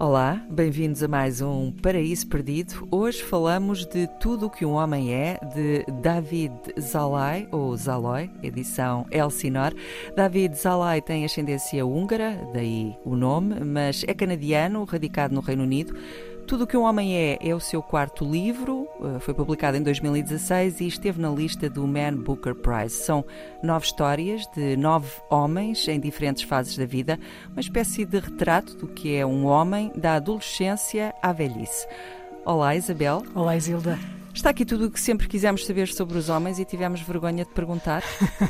Olá, bem-vindos a mais um Paraíso Perdido. Hoje falamos de Tudo o que um Homem É, de David Zalai, ou Zaloi, edição Elsinor. David Zalai tem ascendência húngara, daí o nome, mas é canadiano, radicado no Reino Unido. Tudo o que um homem é é o seu quarto livro, eh, foi publicado em 2016 e esteve na lista do Man Booker Prize. São nove histórias de nove homens em diferentes fases da vida, uma espécie de retrato do que é um homem da adolescência à velhice. Olá, Isabel. Olá, Isilda. Está aqui tudo o que sempre quisemos saber sobre os homens e tivemos vergonha de perguntar.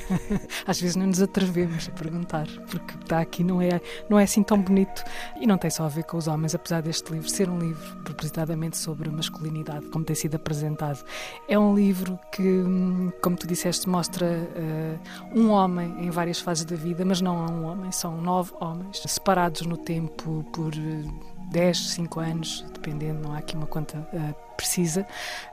Às vezes não nos atrevemos a perguntar, porque está aqui não é, não é assim tão bonito. E não tem só a ver com os homens, apesar deste livro ser um livro propositadamente sobre a masculinidade, como tem sido apresentado. É um livro que, como tu disseste, mostra uh, um homem em várias fases da vida, mas não é um homem, são nove homens, separados no tempo por. Uh, 10, 5 anos, dependendo, não há aqui uma conta uh, precisa,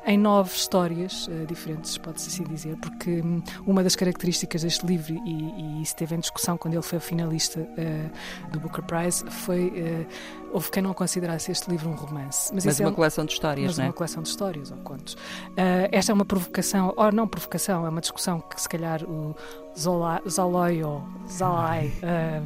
em nove histórias uh, diferentes, pode-se assim dizer, porque um, uma das características deste livro, e, e, isso teve em discussão quando ele foi finalista uh, do Booker Prize, foi. houve quem não considerasse este livro um romance. Mas, mas uma é um, coleção de histórias, mas não é? uma coleção de histórias ou contos. esta é uma provocação, ou não provocação, é uma discussão que se calhar o Zolai ou Zalai,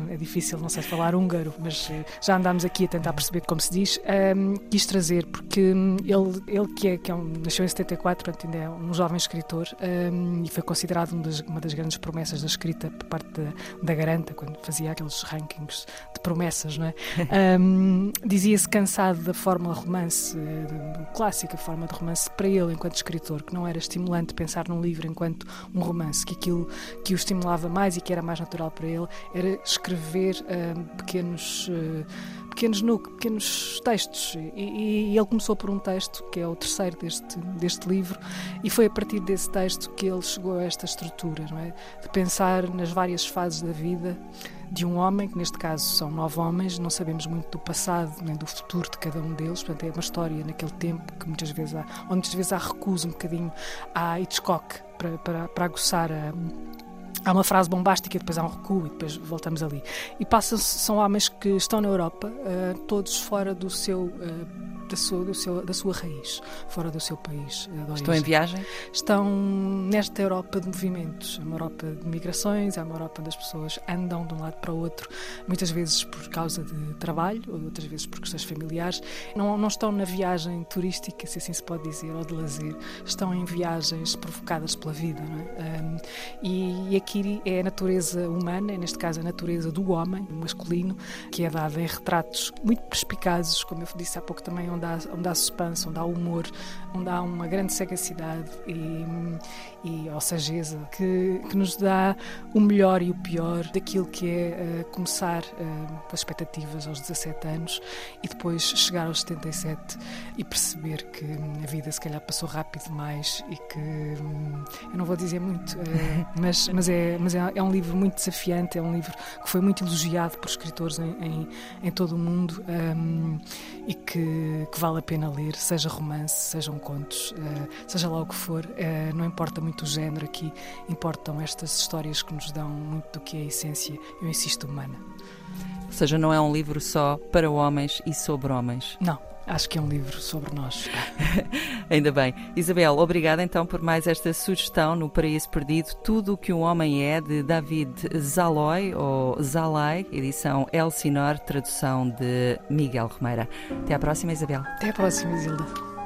é difícil, não sei falar húngaro, mas já andámos aqui a tentar perceber como se diz, um, quis trazer, porque hum, ele, ele que, é, que é um, nasceu em 74, portanto ainda é um jovem escritor um, e foi considerado um das, uma das grandes promessas da escrita por parte da, da Garanta, quando fazia aqueles rankings de promessas, não é? Um, Dizia-se cansado da fórmula romance, clássica forma de romance, para ele, enquanto escritor, que não era estimulante pensar num livro enquanto um romance, que aquilo que o estimulava mais e que era mais natural para ele era escrever pequenos. Uh, pequenos pequenos textos. E, e, ele começou por um texto, que é o terceiro deste, deste livro, e foi a partir desse texto que ele chegou a esta estrutura, é? De pensar nas várias fases da vida de um homem, que neste caso são nove homens, não sabemos muito do passado nem do futuro de cada um deles, portanto é uma história naquele tempo que muitas vezes há, onde muitas vezes há recuso um bocadinho à Hitchcock para, para, para aguçar a há uma frase bombástica, depois há um recuo e depois voltamos ali. E passam são homens que estão na Europa, uh, todos fora do seu uh, da sua, seu, da sua raiz, fora do seu país. Estão em viagem? Estão nesta Europa de movimentos, é uma Europa de migrações, é uma Europa onde as pessoas andam de um lado para o outro, muitas vezes por causa de trabalho, ou outras vezes por questões familiares. Não, não estão na viagem turística, se assim se pode dizer, ou de lazer, estão em viagens provocadas pela vida. É? Um, e, e aqui é a natureza humana, neste caso a natureza do homem, masculino, que é dada em retratos muito perspicazes, como eu disse há pouco também, onde há, onde há suspense, onde há humor, onde há uma grande sagacidade e, e ou sageza que, que nos dá o melhor e o pior daquilo que é uh, começar uh, com as expectativas aos 17 anos e depois chegar aos 77 e perceber que hum, a vida se calhar passou rápido demais e que hum, eu não vou dizer muito, uh, mas, mas, é, mas é, é, um livro muito desafiante, é um livro que foi muito elogiado por escritores em, em, em todo o mundo um, e que, que, vale a pena ler, seja romance, sejam contos, uh, seja lá o que for, uh, não importa muito o género aqui, importam estas histórias que nos dão muito do que é a essência, eu insisto, humana. Ou seja, não é um livro só para homens e sobre homens. Não, Acho que é um livro sobre nós. Ainda bem. Isabel, obrigada então por mais esta sugestão no Paraíso Perdido, Tudo o que um Homem é, de David Zaloy, ou Zalai, edição Elsinor, tradução de Miguel Romeira. Até à próxima, Isabel. Até à próxima, Isilda.